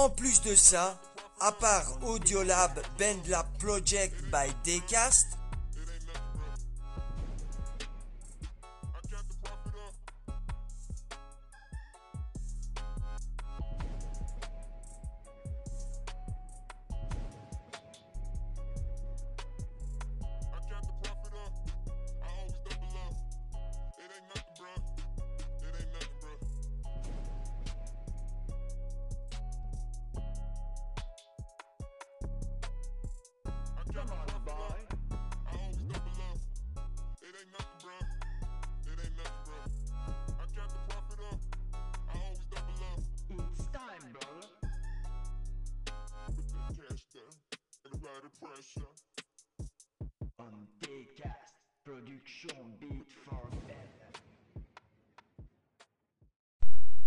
En plus de ça, à part Audiolab Bandlab Project by Daycast,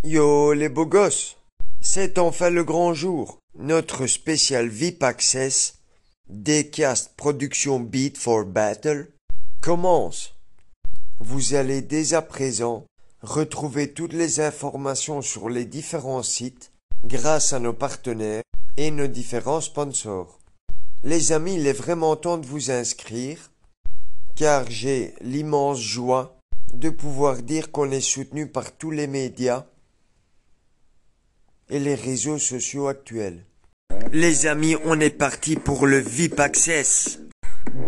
Yo les beaux gosses, c'est enfin le grand jour. Notre spécial VIP Access, Daycast Production Beat for Battle, commence. Vous allez dès à présent retrouver toutes les informations sur les différents sites grâce à nos partenaires et nos différents sponsors. Les amis, il est vraiment temps de vous inscrire car j'ai l'immense joie de pouvoir dire qu'on est soutenu par tous les médias et les réseaux sociaux actuels. Les amis, on est parti pour le VIP Access.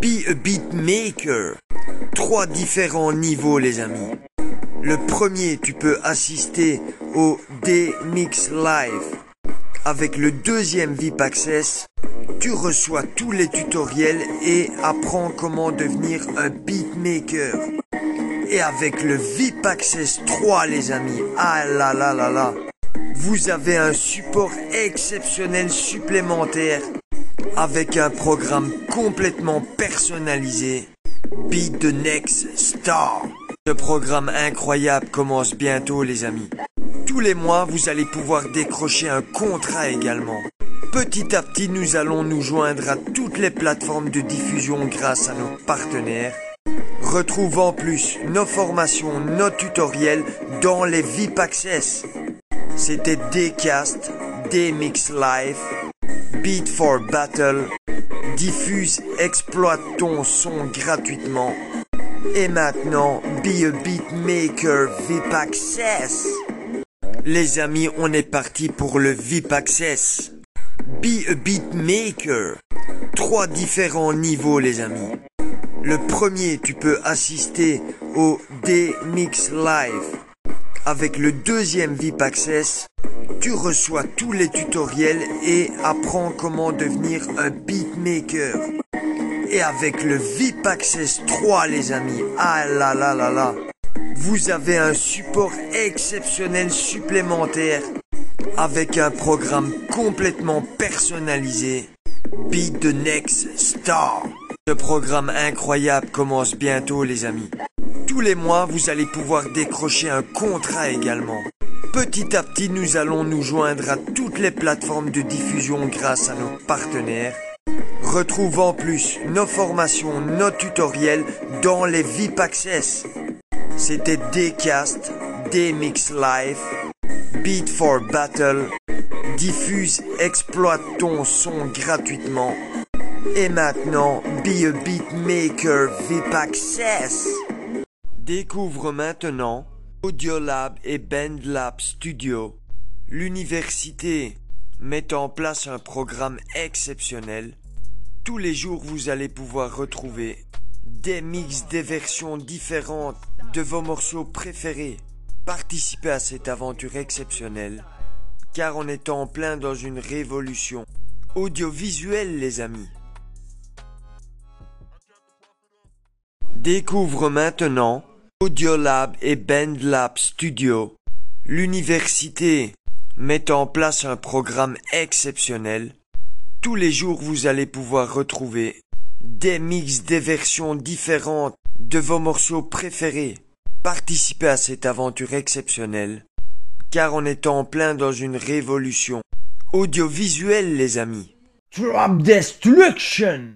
Be a Beatmaker. Trois différents niveaux, les amis. Le premier, tu peux assister au D-Mix Live. Avec le deuxième VIP Access, tu reçois tous les tutoriels et apprends comment devenir un beatmaker. Et avec le VIP Access 3, les amis, ah là là là là, vous avez un support exceptionnel supplémentaire avec un programme complètement personnalisé. Beat the Next Star. Ce programme incroyable commence bientôt les amis. Tous les mois, vous allez pouvoir décrocher un contrat également. Petit à petit, nous allons nous joindre à toutes les plateformes de diffusion grâce à nos partenaires. Retrouve en plus nos formations, nos tutoriels dans les VIP Access. C'était Dcast, Dmix Live, Beat for Battle. Diffuse, exploite ton son gratuitement. Et maintenant, Be a Beatmaker VIP Access. Les amis, on est parti pour le VIP Access. Be a Beatmaker. Trois différents niveaux, les amis. Le premier, tu peux assister au D-Mix Live. Avec le deuxième VIP Access, tu reçois tous les tutoriels et apprends comment devenir un beatmaker. Et avec le VIP Access 3, les amis, ah là là là là, vous avez un support exceptionnel supplémentaire avec un programme complètement personnalisé. Beat the Next Star. Ce programme incroyable commence bientôt les amis. Tous les mois, vous allez pouvoir décrocher un contrat également. Petit à petit, nous allons nous joindre à toutes les plateformes de diffusion grâce à nos partenaires. Retrouve en plus nos formations, nos tutoriels dans les VIP Access. C'était Dcast, Dmix Live, Beat for Battle. Diffuse, exploite ton son gratuitement. Et maintenant, Be a Beatmaker VIP Access. Découvre maintenant Audiolab et Bandlab Studio. L'université met en place un programme exceptionnel. Tous les jours, vous allez pouvoir retrouver des mix, des versions différentes de vos morceaux préférés. Participez à cette aventure exceptionnelle, car on est en plein dans une révolution audiovisuelle, les amis. Découvre maintenant Audiolab et Bandlab Studio. L'université met en place un programme exceptionnel. Tous les jours, vous allez pouvoir retrouver des mix, des versions différentes de vos morceaux préférés. Participez à cette aventure exceptionnelle, car on est en plein dans une révolution audiovisuelle, les amis. Drop Destruction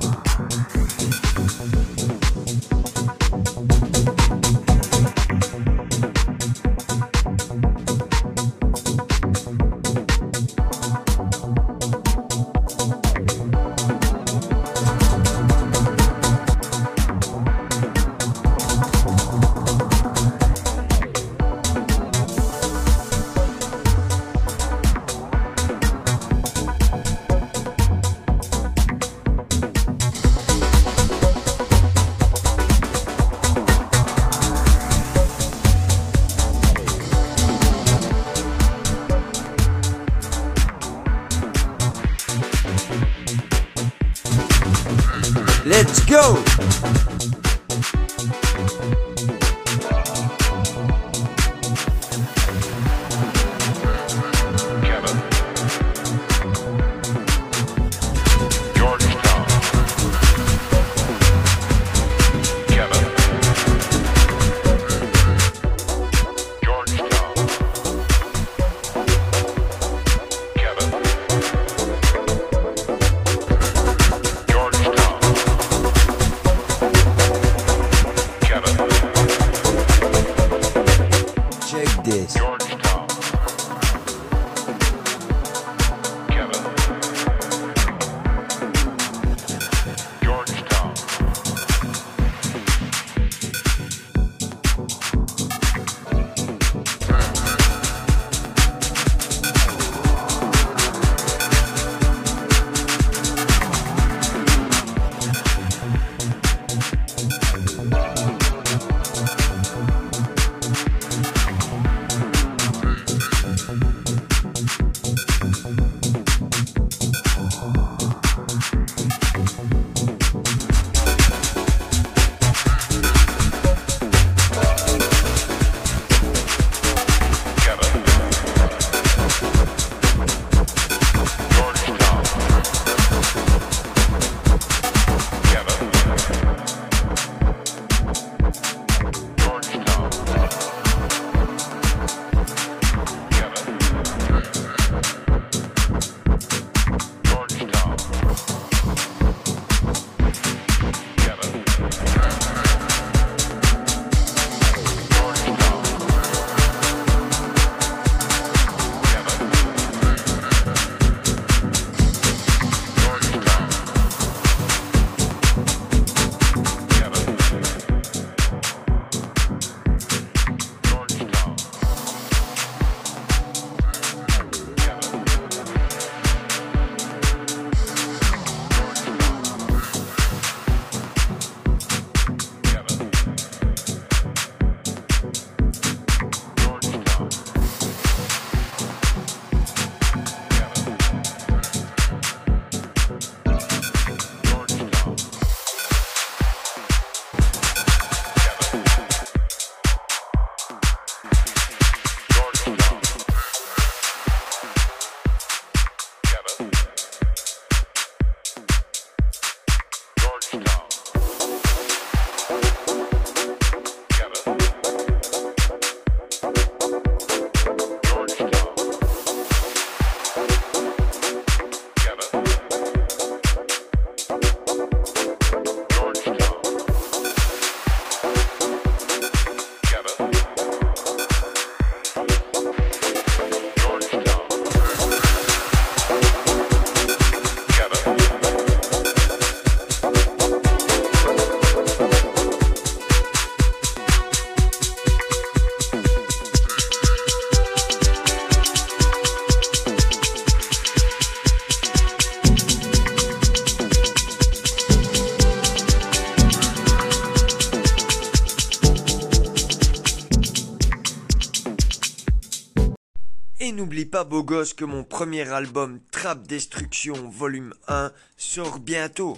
pas, beau gosse, que mon premier album Trap Destruction Volume 1 sort bientôt.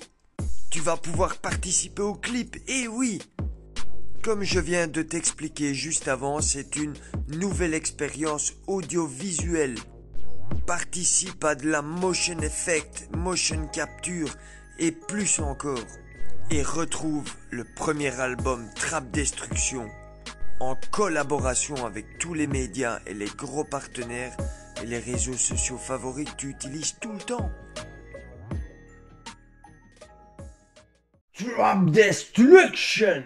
Tu vas pouvoir participer au clip, et oui Comme je viens de t'expliquer juste avant, c'est une nouvelle expérience audiovisuelle. Participe à de la motion effect, motion capture et plus encore. Et retrouve le premier album Trap Destruction en collaboration avec tous les médias et les gros partenaires les réseaux sociaux favoris que tu utilises tout le temps. Drop Destruction!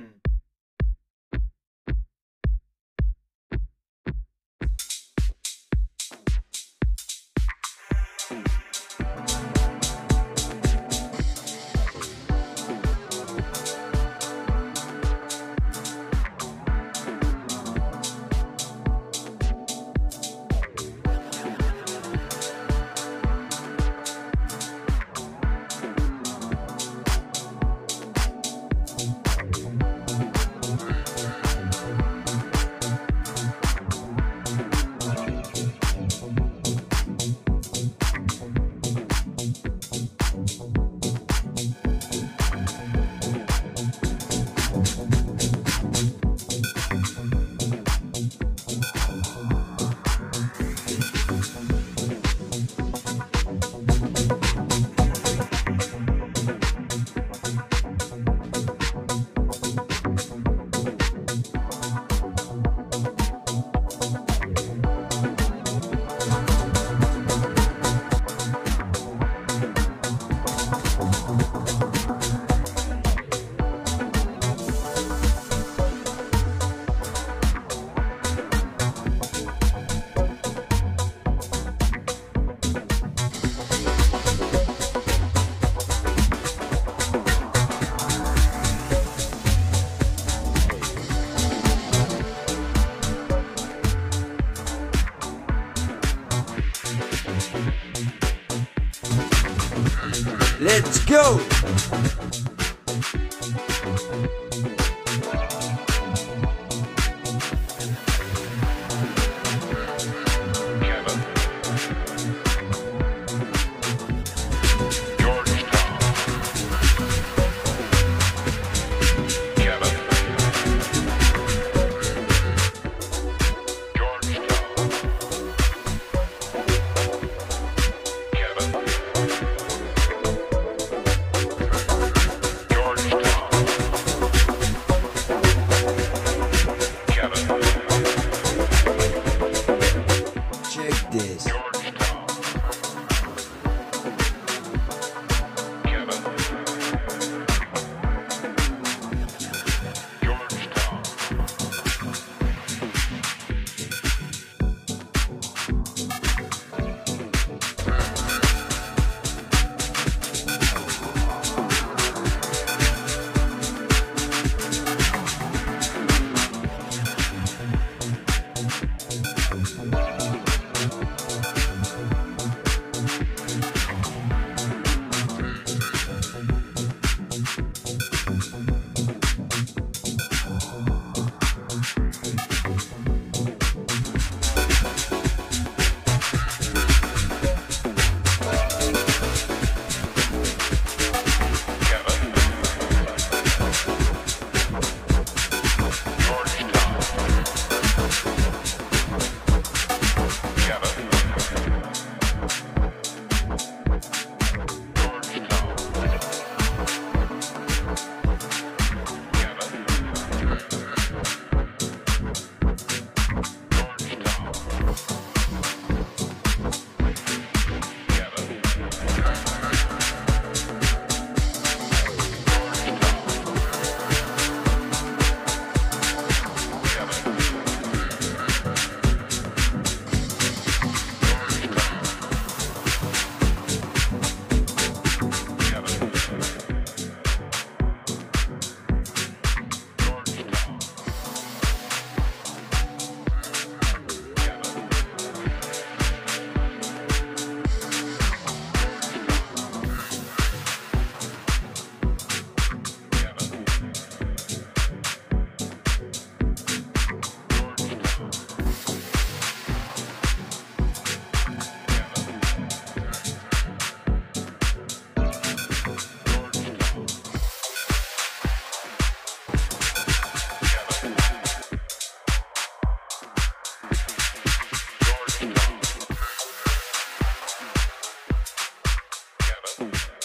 food.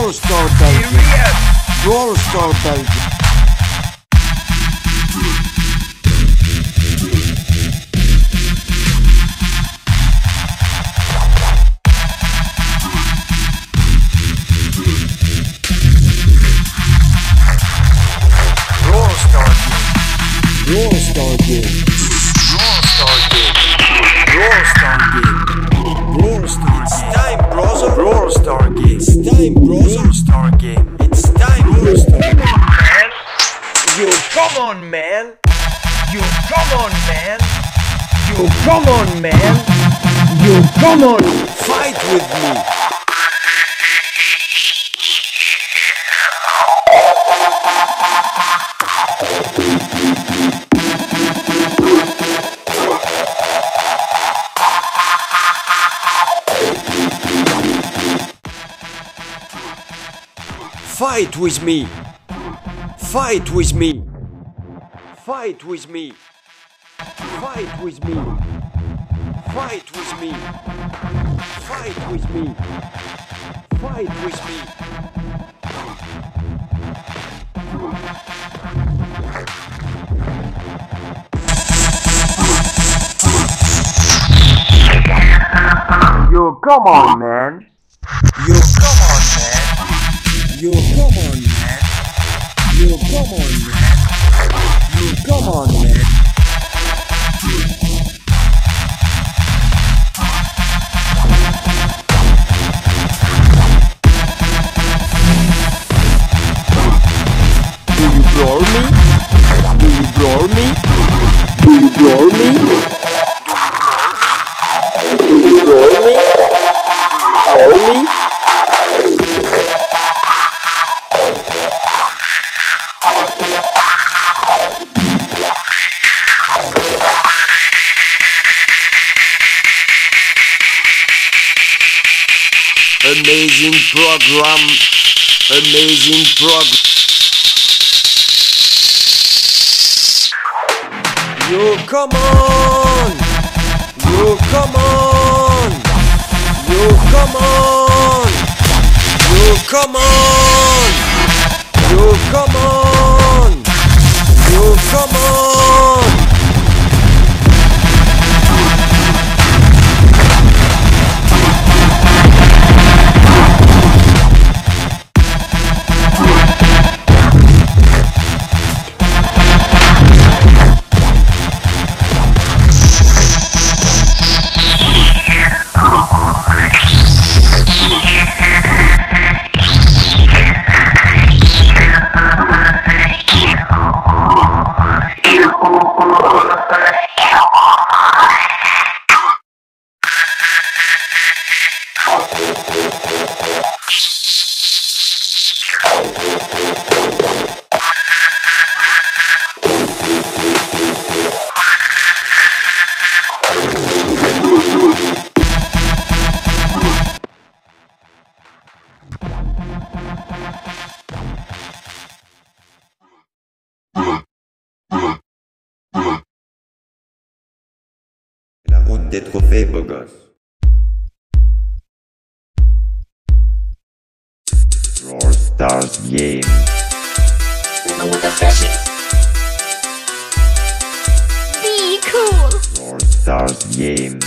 Doğru Stoğu Belgi. Doğru Stoğu come on, man. You come on, man. You come on, man. You come on. Fight with me. Fight with me! Fight with me! Fight with me. Fight with me. Fight with me. Fight with me. Fight with me. Yo, come on, man. Yo, come on, man. Yo, come on, man. Yo, come on, man. Come on, man. Do you blow me? Do you blow me? Do you blow me? Do you blow me? Amazing program. Amazing program. Yo, come on. Yo, come on. Yo, come on. Yo, come on. Yo, come on. Yo, come on. Des trophées, beau gosse. Brawl Stars Game. Be cool. Brawl Stars Game.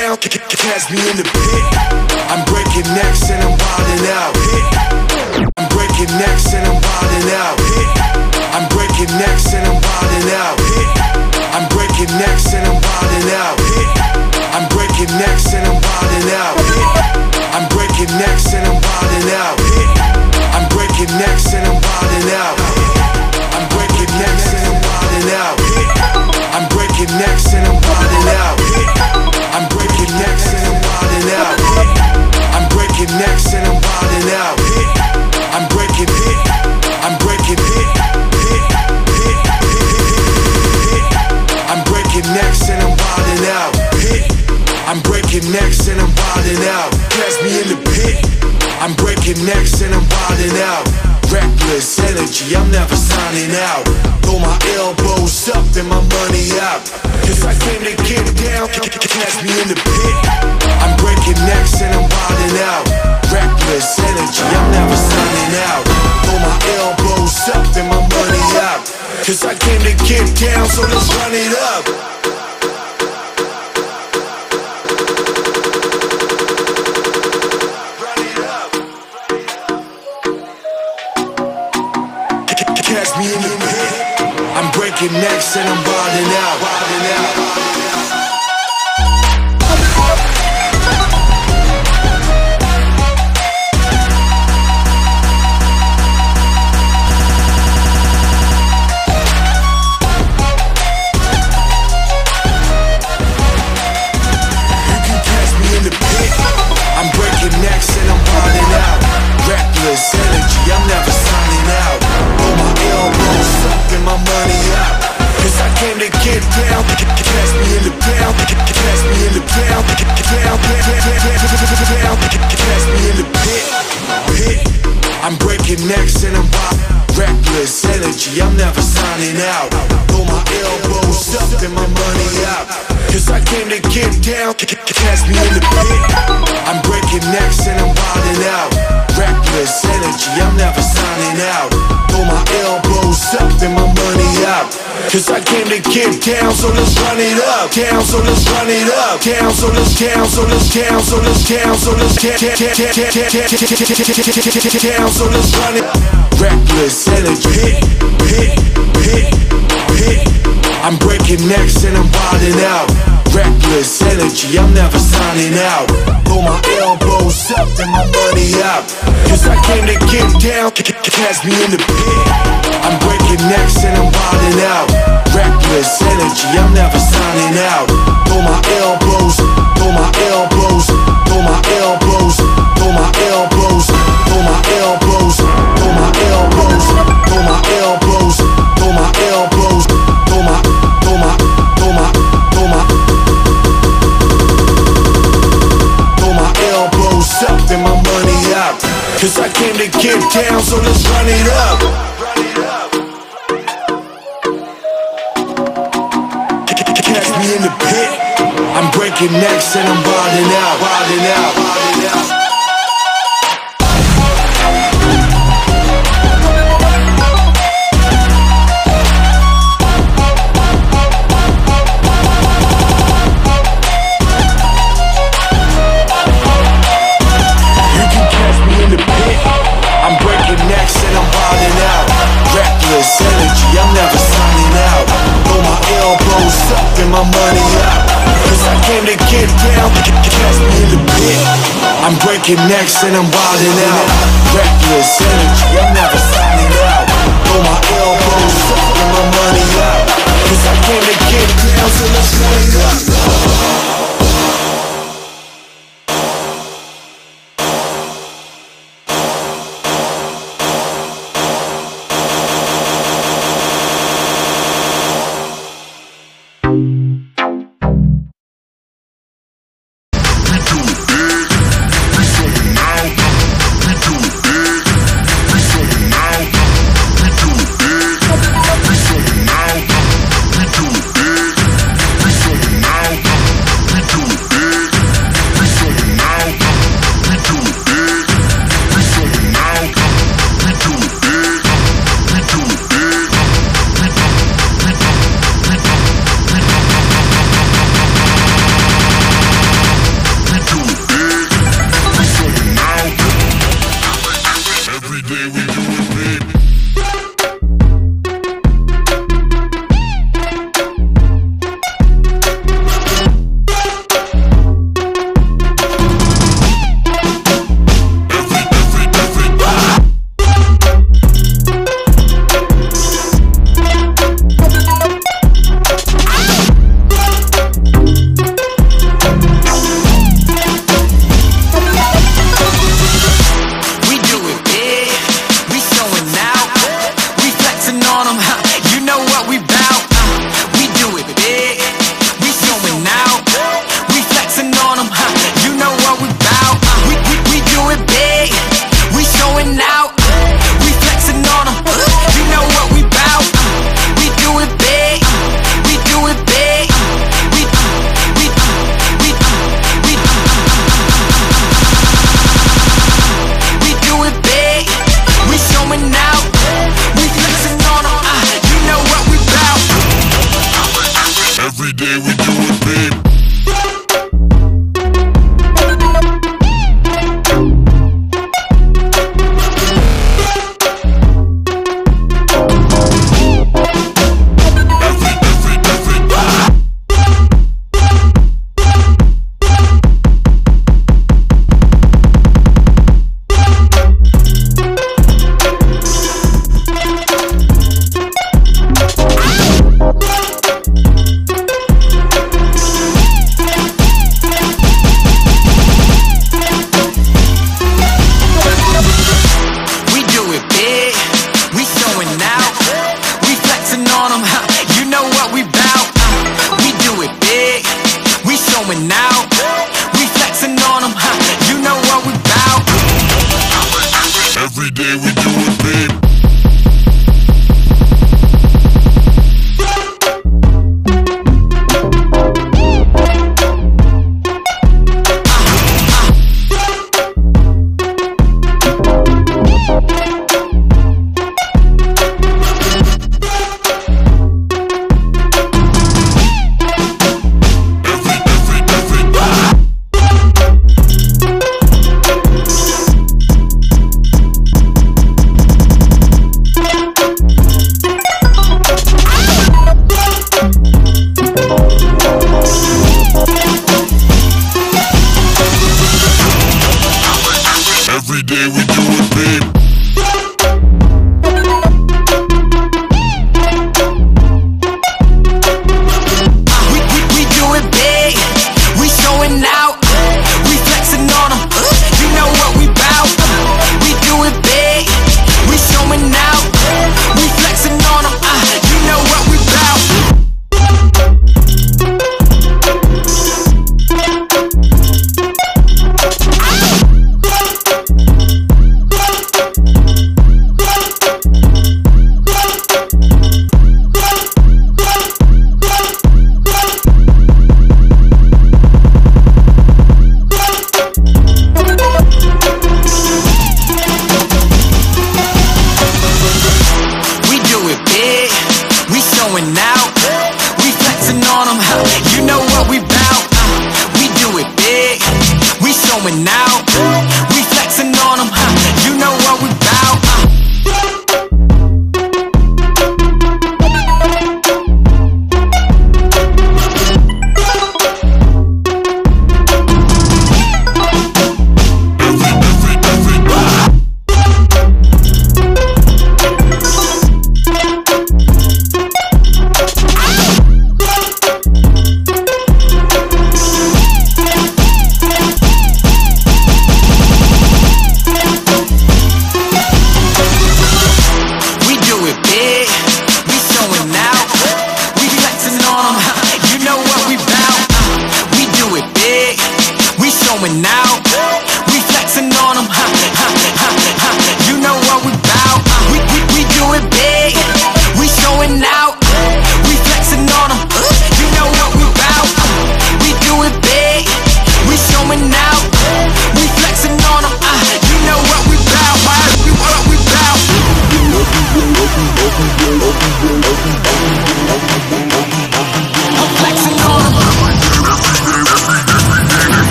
Down, cast me in the pit. Get down, so let's run it up. Catch me in the pit. I'm breaking necks and I'm wilding out. Wilding out. Came to get down. Catch me in the pit. I'm breaking necks and I'm wilding out. Reckless energy, I'm never signing out. Throw my elbows up and my money out. Cause I came to get down, so let's run it up. Down, so let's run it up. Down, so let's down, so let's down, so let's down, so let's down, so let's run it. Reckless energy, hit, hit, hit, hit. I'm breaking necks and I'm wilding out. Reckless energy, I'm never signing out. Throw my elbows up and my money out. Cause I came to get down, c- c- catch me in the pit. I'm breaking necks and I'm wilding out. Reckless energy, I'm never signing out. Throw my elbows, throw my elbows, throw my elbows, throw my elbows, throw my elbows, throw my elbows, throw my elbows, Cause I came to get down, so let's run it up. Catch me in the pit. I'm breaking necks and I'm wilding out, wilding out. Breaking necks and I'm wilding out. Reckless energy, I'm never signing out. Throw my elbows up my money out. Cause I came to get down, so let's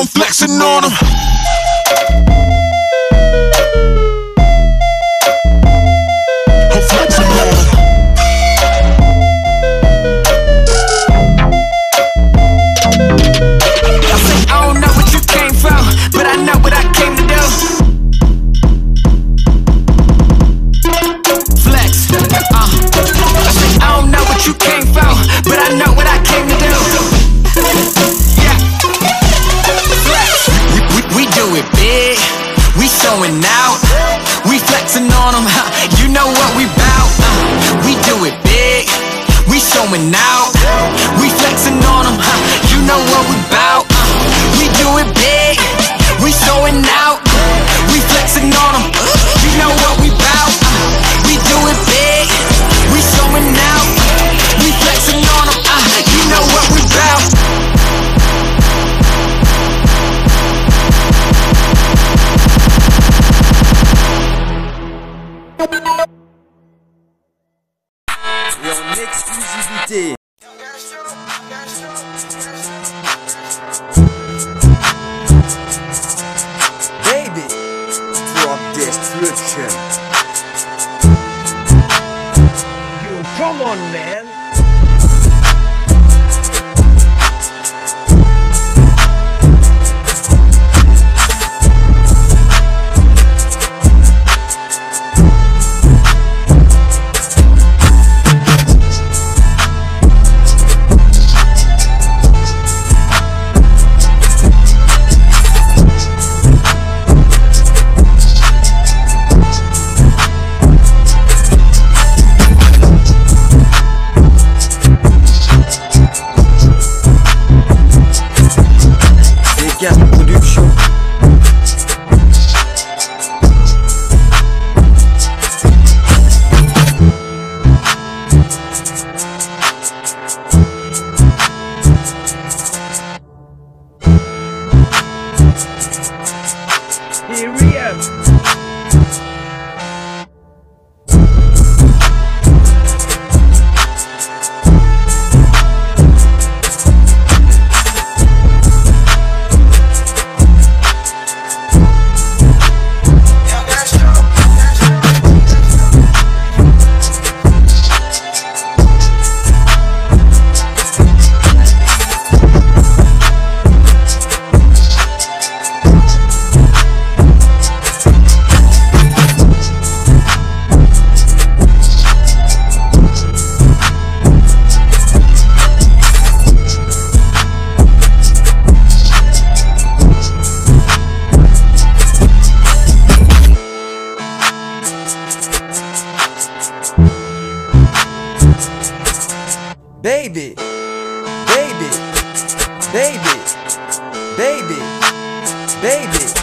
I'm flexing on 'em. baby.